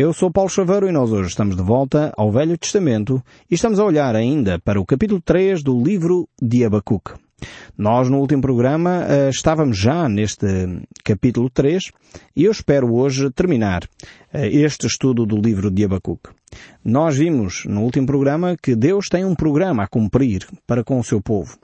Eu sou Paulo Chaveiro e nós hoje estamos de volta ao Velho Testamento e estamos a olhar ainda para o capítulo 3 do livro de Abacuque. Nós no último programa uh, estávamos já neste capítulo 3 e eu espero hoje terminar uh, este estudo do livro de Abacuque. Nós vimos no último programa que Deus tem um programa a cumprir para com o seu povo.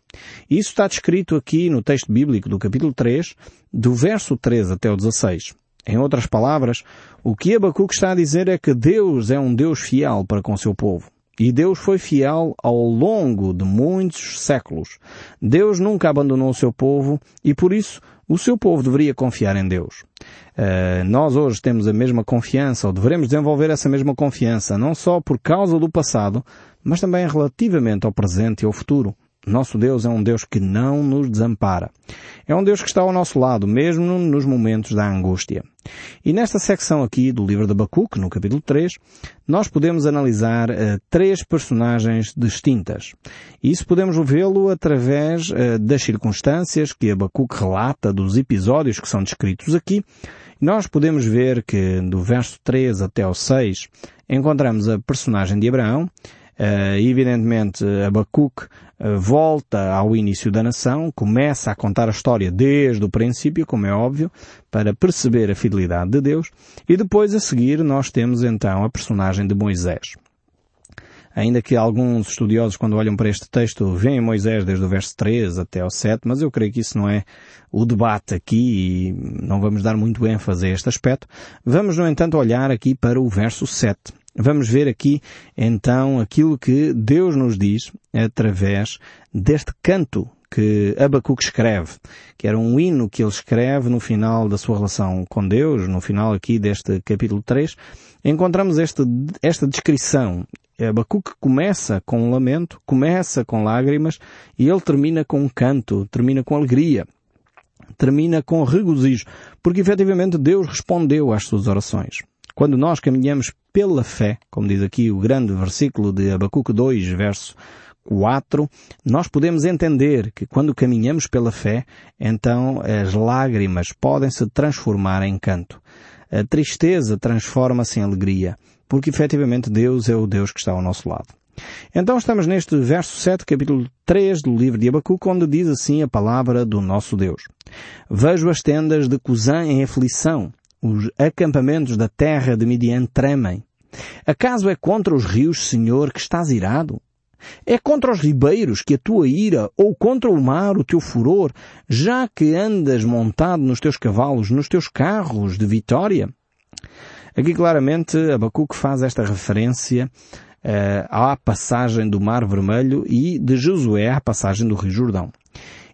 Isso está descrito aqui no texto bíblico do capítulo 3, do verso 13 até o 16. Em outras palavras, o que Abacuque está a dizer é que Deus é um Deus fiel para com seu povo. E Deus foi fiel ao longo de muitos séculos. Deus nunca abandonou o seu povo e por isso o seu povo deveria confiar em Deus. Uh, nós hoje temos a mesma confiança, ou devemos desenvolver essa mesma confiança, não só por causa do passado, mas também relativamente ao presente e ao futuro. Nosso Deus é um Deus que não nos desampara. É um Deus que está ao nosso lado, mesmo nos momentos da angústia. E nesta secção aqui do livro de Abacuque, no capítulo 3, nós podemos analisar uh, três personagens distintas. Isso podemos vê-lo através uh, das circunstâncias que Abacuque relata dos episódios que são descritos aqui. Nós podemos ver que do verso 3 até o 6 encontramos a personagem de Abraão, Uh, evidentemente, Abacuque uh, volta ao início da nação, começa a contar a história desde o princípio, como é óbvio, para perceber a fidelidade de Deus, e depois a seguir nós temos então a personagem de Moisés. Ainda que alguns estudiosos, quando olham para este texto, veem Moisés desde o verso 3 até o 7, mas eu creio que isso não é o debate aqui e não vamos dar muito ênfase a este aspecto. Vamos, no entanto, olhar aqui para o verso 7. Vamos ver aqui então aquilo que Deus nos diz através deste canto que Abacuque escreve, que era um hino que ele escreve no final da sua relação com Deus, no final aqui deste capítulo 3, encontramos este, esta descrição. Abacuque começa com um lamento, começa com lágrimas e ele termina com um canto, termina com alegria, termina com regozijo, porque efetivamente Deus respondeu às suas orações. Quando nós caminhamos pela fé, como diz aqui o grande versículo de Abacuque 2, verso 4, nós podemos entender que quando caminhamos pela fé, então as lágrimas podem se transformar em canto. A tristeza transforma-se em alegria, porque efetivamente Deus é o Deus que está ao nosso lado. Então estamos neste verso 7, capítulo 3 do livro de Abacuque, onde diz assim a palavra do nosso Deus. Vejo as tendas de Cusã em aflição, os acampamentos da terra de Midian tremem. Acaso é contra os rios, Senhor, que estás irado? É contra os ribeiros que a tua ira, ou contra o mar o teu furor, já que andas montado nos teus cavalos, nos teus carros de vitória? Aqui claramente Abacuque faz esta referência uh, à passagem do Mar Vermelho e de Josué à passagem do Rio Jordão.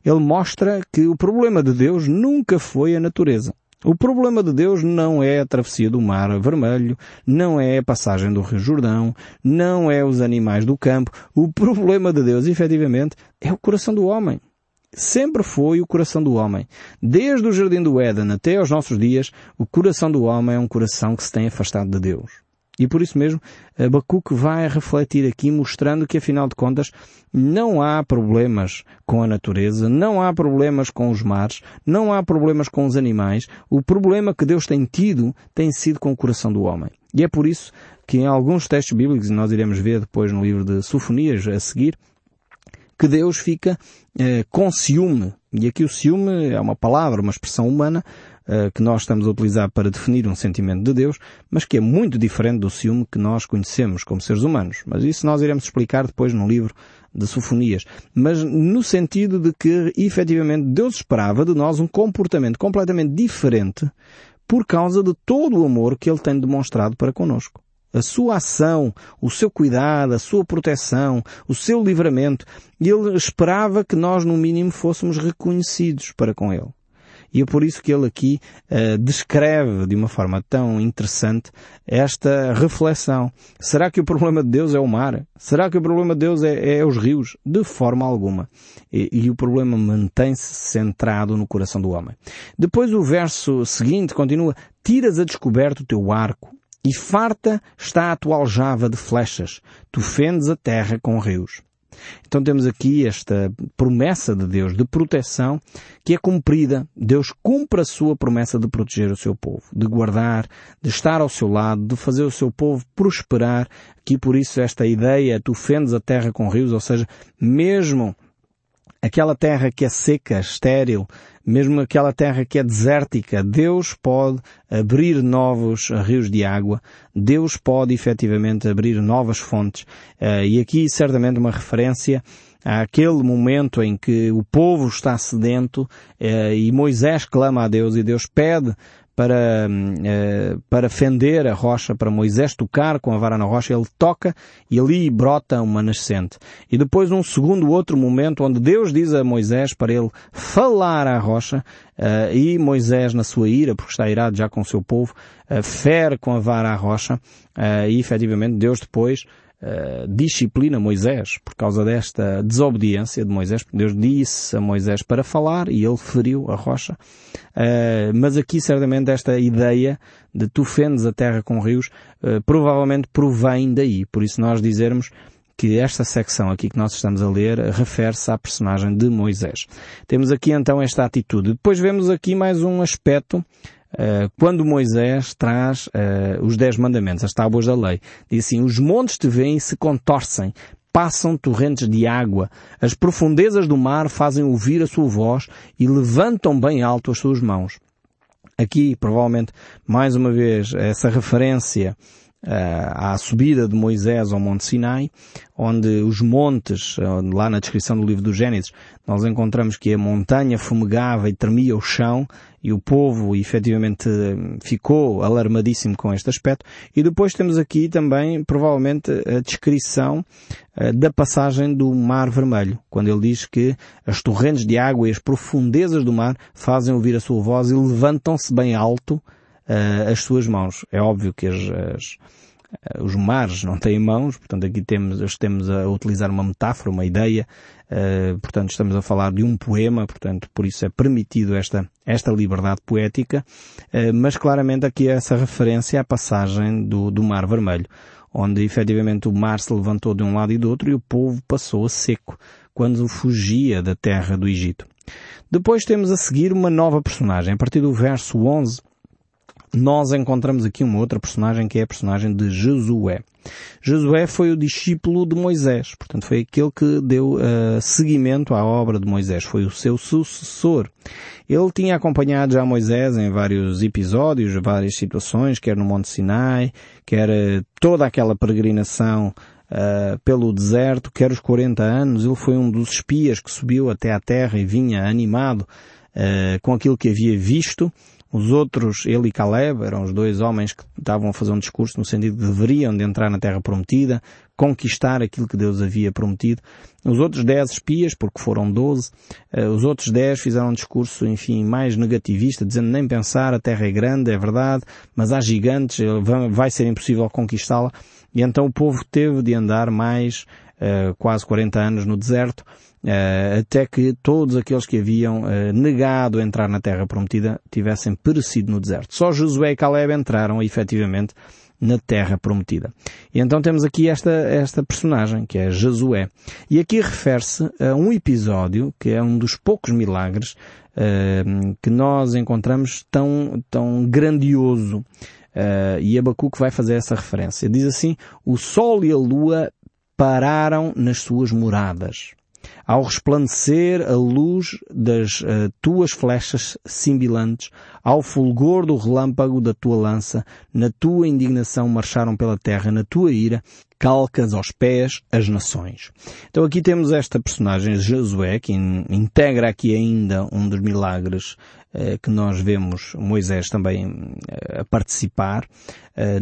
Ele mostra que o problema de Deus nunca foi a natureza. O problema de Deus não é a travessia do Mar Vermelho, não é a passagem do Rio Jordão, não é os animais do campo. O problema de Deus, efetivamente, é o coração do homem. Sempre foi o coração do homem. Desde o Jardim do Éden até aos nossos dias, o coração do homem é um coração que se tem afastado de Deus. E por isso mesmo, Abacuque vai refletir aqui mostrando que afinal de contas não há problemas com a natureza, não há problemas com os mares, não há problemas com os animais. O problema que Deus tem tido tem sido com o coração do homem. E é por isso que em alguns textos bíblicos, e nós iremos ver depois no livro de Sofonias a seguir, que Deus fica eh, com ciúme. E aqui o ciúme é uma palavra, uma expressão humana, que nós estamos a utilizar para definir um sentimento de Deus, mas que é muito diferente do ciúme que nós conhecemos como seres humanos. Mas isso nós iremos explicar depois no livro de Sofonias. Mas no sentido de que, efetivamente, Deus esperava de nós um comportamento completamente diferente por causa de todo o amor que Ele tem demonstrado para conosco a sua ação, o seu cuidado, a sua proteção, o seu livramento. Ele esperava que nós, no mínimo, fôssemos reconhecidos para com ele. E é por isso que ele aqui uh, descreve de uma forma tão interessante esta reflexão. Será que o problema de Deus é o mar? Será que o problema de Deus é, é os rios? De forma alguma. E, e o problema mantém-se centrado no coração do homem. Depois o verso seguinte continua, tiras a descoberto o teu arco e farta está a tua aljava de flechas. Tu fendes a terra com rios. Então temos aqui esta promessa de Deus de proteção que é cumprida. Deus cumpre a sua promessa de proteger o seu povo, de guardar, de estar ao seu lado, de fazer o seu povo prosperar. Aqui por isso esta ideia, tu fendes a terra com rios, ou seja, mesmo aquela terra que é seca, estéril, mesmo aquela terra que é desértica, Deus pode abrir novos rios de água, Deus pode efetivamente abrir novas fontes. Eh, e aqui certamente uma referência àquele momento em que o povo está sedento eh, e Moisés clama a Deus e Deus pede para, uh, para fender a rocha, para Moisés tocar com a vara na rocha, ele toca e ali brota uma nascente. E depois um segundo outro momento onde Deus diz a Moisés para ele falar à rocha, uh, e Moisés na sua ira, porque está irado já com o seu povo, uh, fere com a vara à rocha, e efetivamente Deus depois Uh, disciplina Moisés por causa desta desobediência de Moisés, Deus disse a Moisés para falar e ele feriu a rocha. Uh, mas aqui certamente esta ideia de tu fendes a terra com rios uh, provavelmente provém daí. Por isso nós dizermos que esta secção aqui que nós estamos a ler refere-se à personagem de Moisés. Temos aqui então esta atitude. Depois vemos aqui mais um aspecto eh, quando Moisés traz uh, os dez mandamentos, as tábuas da lei, diz assim, os montes te veem e se contorcem, passam torrentes de água, as profundezas do mar fazem ouvir a sua voz e levantam bem alto as suas mãos. Aqui, provavelmente, mais uma vez, essa referência à subida de Moisés ao Monte Sinai, onde os montes, lá na descrição do livro do Gênesis, nós encontramos que a montanha fumegava e tremia o chão, e o povo efetivamente ficou alarmadíssimo com este aspecto. E depois temos aqui também, provavelmente, a descrição eh, da passagem do Mar Vermelho, quando ele diz que as torrentes de água e as profundezas do mar fazem ouvir a sua voz e levantam-se bem alto uh, as suas mãos. É óbvio que as, as, uh, os mares não têm mãos, portanto aqui temos, estamos a utilizar uma metáfora, uma ideia, uh, portanto estamos a falar de um poema, portanto por isso é permitido esta, esta liberdade poética, mas claramente aqui é essa referência à passagem do, do Mar Vermelho, onde efetivamente o mar se levantou de um lado e do outro e o povo passou a seco, quando fugia da terra do Egito. Depois temos a seguir uma nova personagem. A partir do verso 11, nós encontramos aqui uma outra personagem que é a personagem de Josué. Josué foi o discípulo de Moisés, portanto foi aquele que deu uh, seguimento à obra de Moisés, foi o seu sucessor. Ele tinha acompanhado já Moisés em vários episódios, várias situações, quer no Monte Sinai, quer uh, toda aquela peregrinação Uh, pelo deserto, quer os 40 anos, ele foi um dos espias que subiu até à terra e vinha animado uh, com aquilo que havia visto os outros, ele e Caleb, eram os dois homens que estavam a fazer um discurso no sentido de deveriam de entrar na terra prometida, conquistar aquilo que Deus havia prometido. Os outros dez espias, porque foram doze, eh, os outros dez fizeram um discurso, enfim, mais negativista, dizendo nem pensar, a terra é grande, é verdade, mas há gigantes, eh, vai ser impossível conquistá-la. E então o povo teve de andar mais uh, quase 40 anos no deserto, até que todos aqueles que haviam uh, negado entrar na terra prometida tivessem perecido no deserto. Só Josué e Caleb entraram efetivamente na terra prometida. E então temos aqui esta, esta personagem, que é Josué. E aqui refere-se a um episódio, que é um dos poucos milagres uh, que nós encontramos tão, tão grandioso. Uh, e Abacuque vai fazer essa referência. Diz assim, o sol e a lua pararam nas suas moradas ao resplandecer a luz das uh, tuas flechas cimbilantes, ao fulgor do relâmpago da tua lança, na tua indignação marcharam pela terra, na tua ira, calcas aos pés as nações. Então aqui temos esta personagem, Josué, que in, integra aqui ainda um dos milagres uh, que nós vemos Moisés também uh, a participar.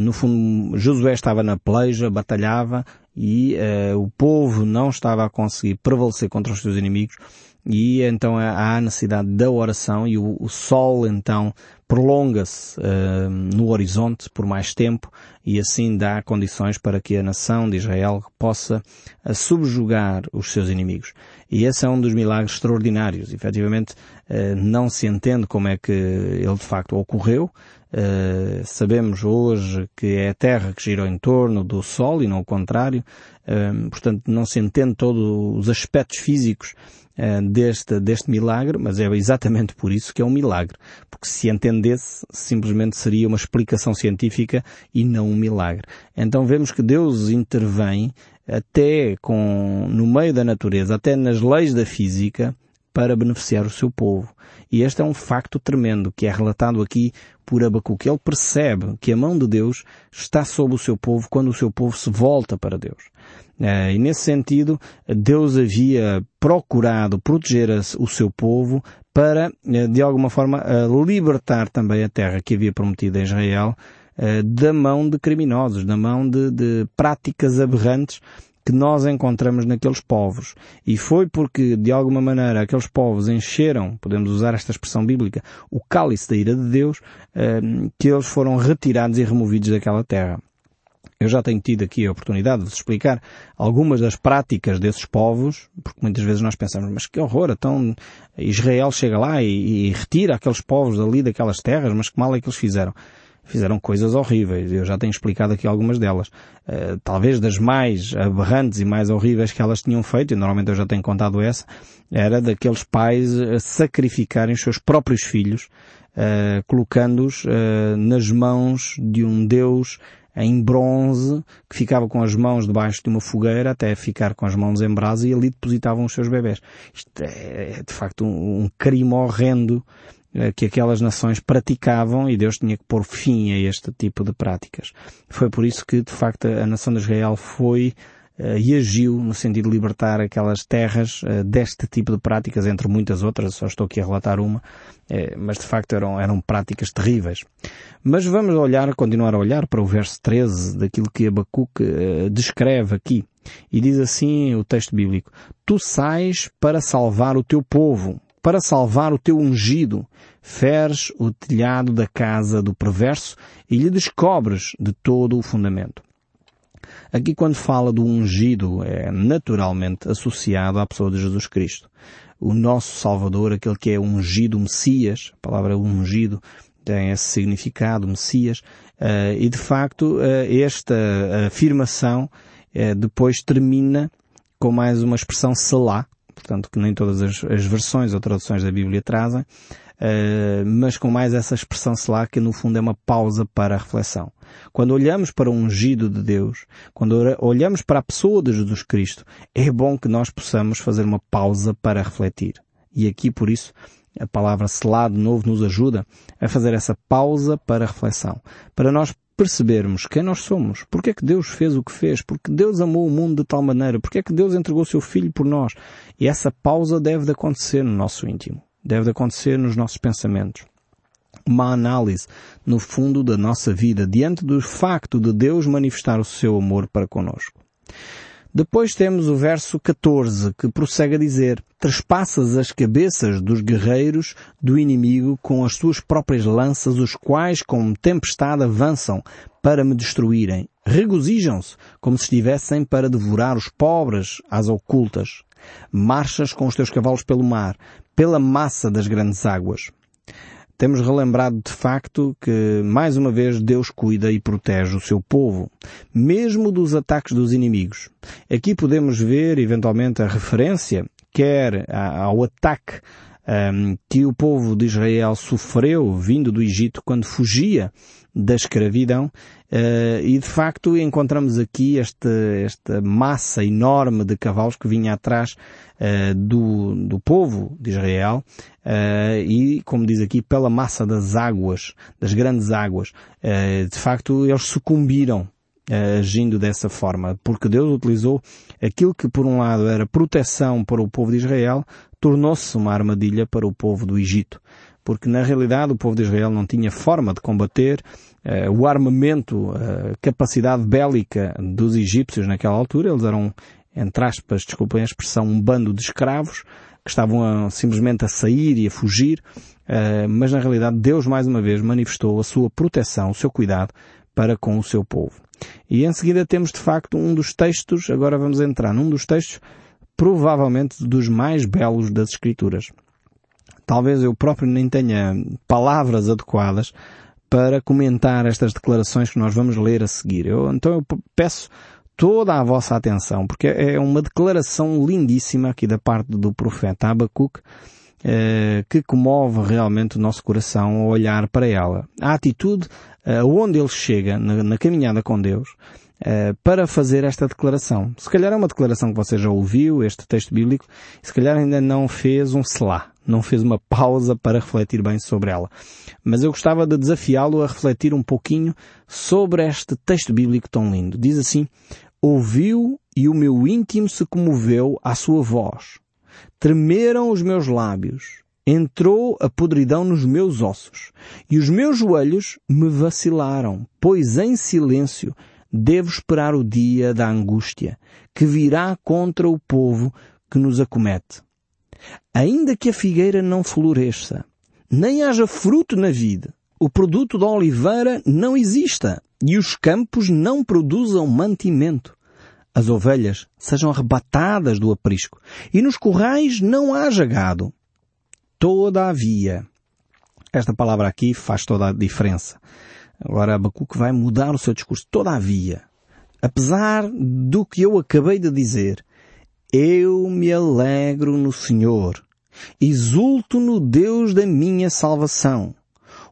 no fundo, Josué estava na peleja, batalhava, e uh, o povo não estava a conseguir prevalecer contra os seus inimigos e então há necessidade da oração e o, o sol então prolonga-se uh, no horizonte por mais tempo e assim dá condições para que a nação de Israel possa uh, subjugar os seus inimigos. E esse é um dos milagres extraordinários. Efetivamente, uh, não se entende como é que ele de facto ocorreu. sabemos hoje que é a Terra que gira em torno do Sol e não o contrário. portanto, não se entende todos os aspectos físicos eh, deste, deste milagre, mas é exatamente por isso que é um milagre. Porque se entendesse, simplesmente seria uma explicação científica e não um milagre. Então vemos que Deus intervém até com, no meio da natureza, até nas leis da física, para beneficiar o seu povo. E este é um facto tremendo que é relatado aqui por Abacuque. Ele percebe que a mão de Deus está sobre o seu povo quando o seu povo se volta para Deus. Eh, e nesse sentido, Deus havia procurado proteger o seu povo para, eh, de alguma forma, eh, libertar também a terra que havia prometido a Israel da mão de criminosos, da mão de, de práticas aberrantes que nós encontramos naqueles povos. E foi porque, de alguma maneira, aqueles povos encheram, podemos usar esta expressão bíblica, o cálice da ira de Deus, que eles foram retirados e removidos daquela terra. Eu já tenho tido aqui a oportunidade de explicar algumas das práticas desses povos, porque muitas vezes nós pensamos, mas que horror, então Israel chega lá e, e retira aqueles povos dali daquelas terras, mas que mal é que eles fizeram? Fizeram coisas horríveis. Eu já tenho explicado aqui algumas delas. Uh, talvez das mais aberrantes e mais horríveis que elas tinham feito, e normalmente eu já tenho contado essa, era daqueles pais sacrificarem os seus próprios filhos, uh, colocando-os uh, nas mãos de um Deus em bronze, que ficava com as mãos debaixo de uma fogueira até ficar com as mãos em brasa e ali depositavam os seus bebés. Isto é, é de facto um, um crime horrendo eh, que aquelas nações praticavam e Deus tinha que pôr fim a este tipo de práticas. Foi por isso que, de facto, a nação de Israel foi uh, e agiu no sentido de libertar aquelas terras uh, deste tipo de práticas, entre muitas outras, só estou aqui a relatar uma, mas de facto eram, eram práticas terríveis. Mas vamos olhar, continuar a olhar para o verso 13 daquilo que Abacuque descreve aqui. E diz assim o texto bíblico, Tu sais para salvar o teu povo, para salvar o teu ungido, feres o telhado da casa do perverso e lhe descobres de todo o fundamento. Aqui quando fala do ungido é naturalmente associado à pessoa de Jesus Cristo. O nosso Salvador, aquele que é ungido, Messias, a palavra ungido tem esse significado, Messias, uh, e de facto uh, esta afirmação uh, depois termina com mais uma expressão selá, portanto que nem todas as, as versões ou traduções da Bíblia trazem, uh, mas com mais essa expressão lá que no fundo é uma pausa para a reflexão. Quando olhamos para o ungido de Deus, quando olhamos para a pessoa de Jesus Cristo, é bom que nós possamos fazer uma pausa para refletir. E aqui por isso a palavra selado novo nos ajuda a fazer essa pausa para reflexão, para nós percebermos quem nós somos, porque é que Deus fez o que fez, porque Deus amou o mundo de tal maneira, porque é que Deus entregou o seu Filho por nós. E essa pausa deve de acontecer no nosso íntimo, deve de acontecer nos nossos pensamentos. Uma análise, no fundo, da nossa vida, diante do facto de Deus manifestar o seu amor para conosco. Depois temos o verso 14, que prossegue a dizer, Trespassas as cabeças dos guerreiros do inimigo com as suas próprias lanças, os quais com tempestade avançam para me destruírem. Regozijam-se como se estivessem para devorar os pobres às ocultas. Marchas com os teus cavalos pelo mar, pela massa das grandes águas temos relembrado de facto que, mais uma vez, Deus cuida e protege o seu povo, mesmo dos ataques dos inimigos. Aqui podemos ver, eventualmente, a referência, quer ao ataque um, que o povo de Israel sofreu vindo do Egito quando fugia da escravidão uh, e de facto encontramos aqui esta, massa enorme de cavalos que vinha atrás uh, do, do povo de Israel uh, e, como diz aqui, pela massa das águas, das grandes águas. de facto, eles sucumbiram agindo dessa forma, porque Deus utilizou aquilo que por um lado era proteção para o povo de Israel, tornou-se uma armadilha para o povo do Egito. Porque na realidade o povo de Israel não tinha forma de combater uh, o armamento, a uh, capacidade bélica dos egípcios naquela altura. Eles eram, entre aspas, desculpem a expressão, um bando de escravos que que estavam a, simplesmente a sair e a fugir, uh, mas na realidade Deus mais uma vez manifestou a sua proteção, o seu cuidado para com o seu povo. E em seguida temos de facto um dos textos, agora vamos entrar num dos textos provavelmente dos mais belos das Escrituras. Talvez eu próprio nem tenha palavras adequadas para comentar estas declarações que nós vamos ler a seguir. Eu, então eu peço toda a vossa atenção, porque é uma declaração lindíssima aqui da parte do profeta Abacuque, eh, que comove realmente o nosso coração ao olhar para ela. A atitude eh, onde ele chega na caminhada com Deus, eh, para fazer esta declaração. Se calhar é uma declaração que você já ouviu, este texto bíblico, se calhar ainda não fez um selá, não fez uma pausa para refletir bem sobre ela. Mas eu gostava de desafiá-lo a refletir um pouquinho sobre este texto bíblico tão lindo. Diz assim, ouviu e o meu íntimo se comoveu à sua voz. Tremeram os meus lábios. Entrou a podridão nos meus ossos. E os meus joelhos me vacilaram, pois em silêncio devo esperar o dia da angústia que virá contra o povo que nos acomete. Ainda que a figueira não floresça, nem haja fruto na vida, o produto da oliveira não exista e os campos não produzam mantimento. As ovelhas sejam arrebatadas do aprisco e nos currais não haja gado. Todavia, esta palavra aqui faz toda a diferença. Agora Abacuque vai mudar o seu discurso. Todavia, apesar do que eu acabei de dizer, eu me alegro no Senhor. Exulto no Deus da minha salvação.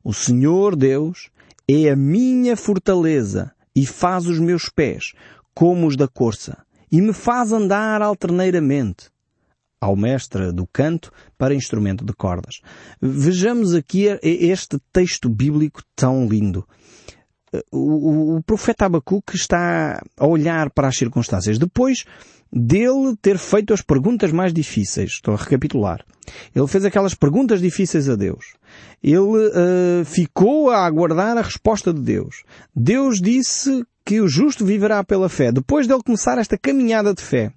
O Senhor Deus é a minha fortaleza e faz os meus pés como os da corça e me faz andar alterneiramente ao mestre do canto para instrumento de cordas. Vejamos aqui este texto bíblico tão lindo. O, o, profeta Abacuque está a olhar para as circunstâncias. Depois dele ter feito as perguntas mais difíceis, estou a recapitular. Ele fez aquelas perguntas difíceis a Deus. Ele uh, ficou a aguardar a resposta de Deus. Deus disse que o justo viverá pela fé. Depois dele começar esta caminhada de fé,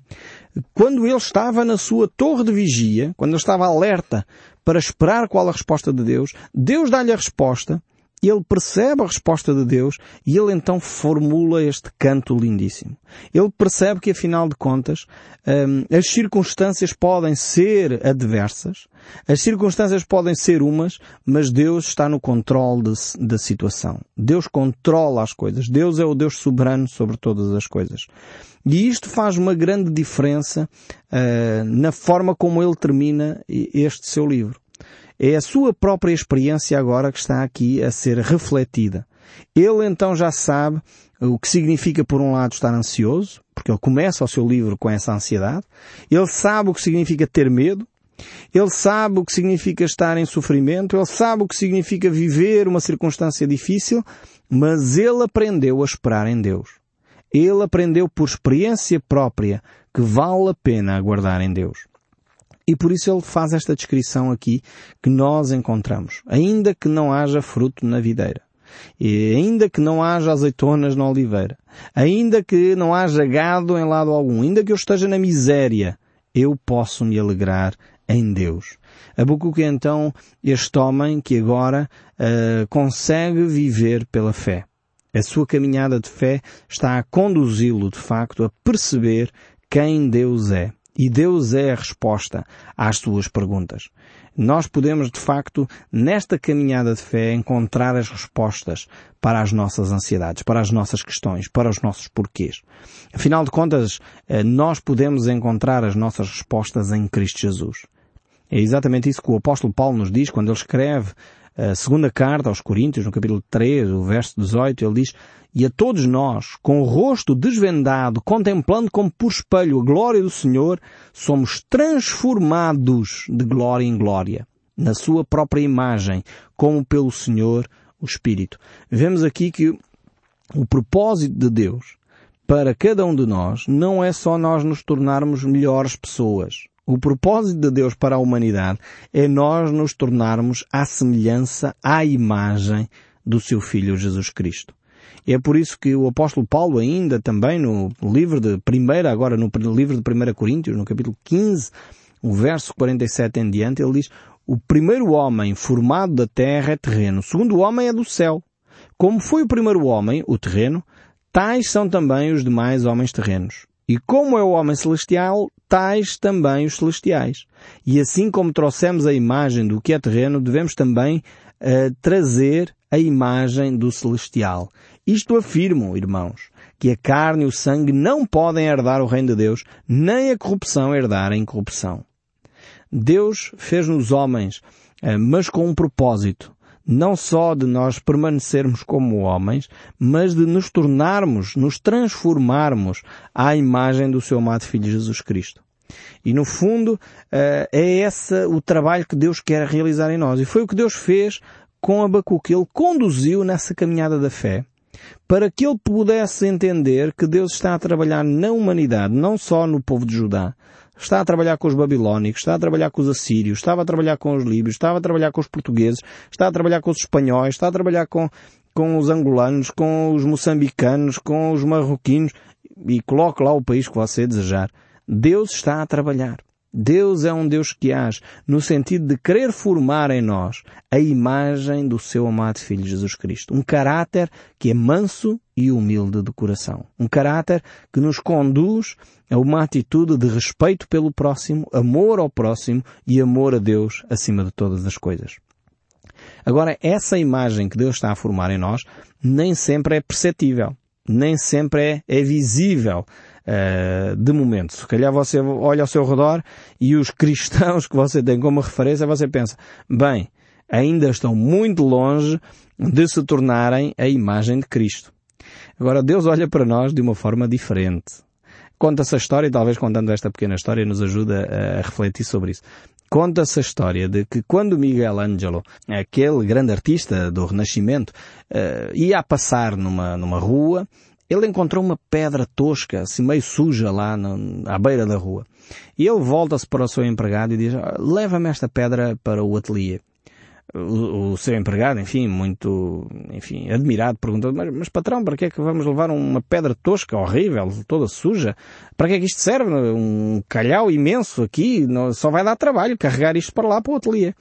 quando ele estava na sua torre de vigia, quando ele estava alerta para esperar qual a resposta de Deus, Deus dá-lhe a resposta, ele percebe a resposta de Deus e ele então formula este canto lindíssimo. Ele percebe que afinal de contas hum, as circunstâncias podem ser adversas, as circunstâncias podem ser umas, mas Deus está no controle da situação. Deus controla as coisas. Deus é o Deus soberano sobre todas as coisas. E isto faz uma grande diferença uh, na forma como ele termina este seu livro. É a sua própria experiência agora que está aqui a ser refletida. Ele então já sabe o que significa, por um lado, estar ansioso, porque ele começa o seu livro com essa ansiedade. Ele sabe o que significa ter medo. Ele sabe o que significa estar em sofrimento. Ele sabe o que significa viver uma circunstância difícil. Mas ele aprendeu a esperar em Deus. Ele aprendeu por experiência própria que vale a pena aguardar em Deus. E por isso ele faz esta descrição aqui que nós encontramos. Ainda que não haja fruto na videira. E ainda que não haja azeitonas na oliveira. Ainda que não haja gado em lado algum. Ainda que eu esteja na miséria. Eu posso me alegrar em Deus. Abacuque é então este homem que agora uh, consegue viver pela fé. A sua caminhada de fé está a conduzi-lo, de facto, a perceber quem Deus é. E Deus é a resposta às suas perguntas. Nós podemos, de facto, nesta caminhada de fé, encontrar as respostas para as nossas ansiedades, para as nossas questões, para os nossos porquês. Afinal de contas, eh, nós podemos encontrar as nossas respostas em Cristo Jesus. É exatamente isso que o apóstolo Paulo nos diz quando ele escreve a segunda carta aos Coríntios, no capítulo 3, o verso 18, ele diz, e a todos nós, com o rosto desvendado, contemplando como por espelho a glória do Senhor, somos transformados de glória em glória, na sua própria imagem, como pelo Senhor, o Espírito. Vemos aqui que o propósito de Deus para cada um de nós não é só nós nos tornarmos melhores pessoas, o propósito de Deus para a humanidade é nós nos tornarmos à semelhança, à imagem do seu Filho Jesus Cristo. É por isso que o apóstolo Paulo ainda também no livro de primeira, agora no livro de 1 Coríntios, no capítulo 15, o verso 47 em diante, ele diz, o primeiro homem formado da terra é terreno, o segundo homem é do céu. Como foi o primeiro homem, o terreno, tais são também os demais homens terrenos. E como é o homem celestial, tais também os celestiais. E assim como trouxemos a imagem do que é terreno, devemos também uh, trazer a imagem do celestial. Isto afirmo, irmãos, que a carne e o sangue não podem herdar o reino de Deus, nem a corrupção herdar a incorrupção. Deus fez-nos homens, uh, mas com um propósito não só de nós permanecermos como homens, mas de nos tornarmos, nos transformarmos à imagem do seu amado Filho Jesus Cristo. E no fundo, eh, é esse o trabalho que Deus quer realizar em nós. E foi o que Deus fez com Abacuque. Ele conduziu nessa caminhada da fé para que ele pudesse entender que Deus está a trabalhar na humanidade, não só no povo de Judá, está a trabalhar com os babilónicos, está a trabalhar com os assírios, estava a trabalhar com os líbios, estava a trabalhar com os portugueses, está a trabalhar com os espanhóis, está a trabalhar com, com os angolanos, com os moçambicanos, com os marroquinos, e coloque lá o país que você desejar. Deus está a trabalhar. Deus é um Deus que age no sentido de querer formar em nós a imagem do seu amado Filho Jesus Cristo. Um caráter que é manso e humilde de coração. Um caráter que nos conduz a uma atitude de respeito pelo próximo, amor ao próximo e amor a Deus acima de todas as coisas. Agora, essa imagem que Deus está a formar em nós nem sempre é perceptível, nem sempre é, é visível uh, de momento. Se calhar você olha ao seu redor e os cristãos que você tem como referência, você pensa, bem, ainda estão muito longe de se tornarem a imagem de Cristo. Agora Deus olha para nós de uma forma diferente. Conta-se a história, e talvez contando esta pequena história nos ajuda a refletir sobre isso. Conta-se a história de que quando Miguel Ângelo, aquele grande artista do Renascimento, uh, ia a passar numa, numa rua, ele encontrou uma pedra tosca, assim meio suja lá no, à beira da rua. E ele volta-se para o seu empregado e diz, ah, leva-me esta pedra para o ateliê. O, o, seu empregado, enfim, muito, enfim, admirado, perguntou, mas, mas patrão, para que é que vamos levar uma pedra tosca, horrível, toda suja? Para que é que isto serve? Um calhau imenso aqui, não, só vai dar trabalho carregar isto para lá para o ateliê.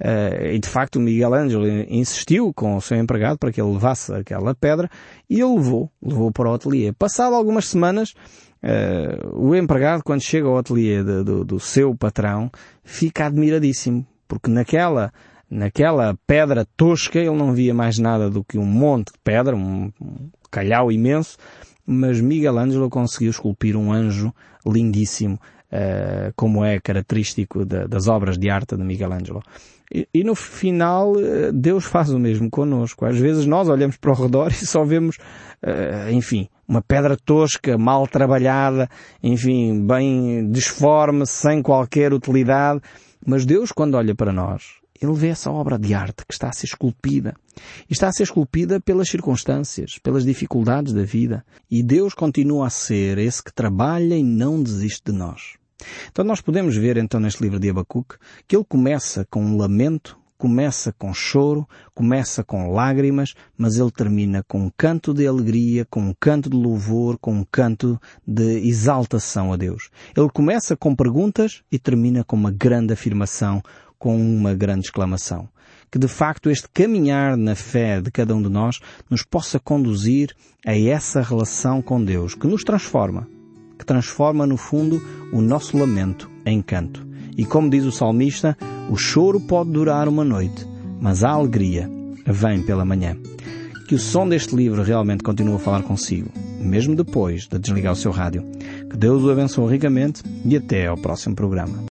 Uh, e de facto o Miguel Ângelo insistiu com o seu empregado para que ele levasse aquela pedra e ele levou, levou para o ateliê. Passado algumas semanas, uh, o empregado, quando chega ao ateliê de, do, do seu patrão, fica admiradíssimo, porque naquela naquela pedra tosca ele não via mais nada do que um monte de pedra, um, calhau imenso, mas Miguel Ângelo conseguiu esculpir um anjo lindíssimo, uh, como é característico de, das obras de arte de Miguel Ângelo. E, e, no final, eh, Deus faz o mesmo connosco. Às vezes nós olhamos para o redor e só vemos, uh, enfim, uma pedra tosca, mal trabalhada, enfim, bem disforme, sem qualquer utilidade. Mas Deus, quando olha para nós, ele vê essa obra de arte que está a ser esculpida. E está a ser esculpida pelas circunstâncias, pelas dificuldades da vida. E Deus continua a ser esse que trabalha e não desiste de nós. Então nós podemos ver então neste livro de Abacuque que ele começa com um lamento, começa com choro, começa com lágrimas, mas ele termina com um canto de alegria, com um canto de louvor, com um canto de exaltação a Deus. Ele começa com perguntas e termina com uma grande afirmação, com uma grande exclamação. Que de facto este caminhar na fé de cada um de nós nos possa conduzir a essa relação com Deus que nos transforma, que transforma no fundo o nosso lamento em canto. E como diz o salmista, o choro pode durar uma noite, mas a alegria vem pela manhã. Que o som deste livro realmente continue a falar consigo, mesmo depois de desligar o seu rádio. Que Deus o abençoe ricamente e até ao próximo programa.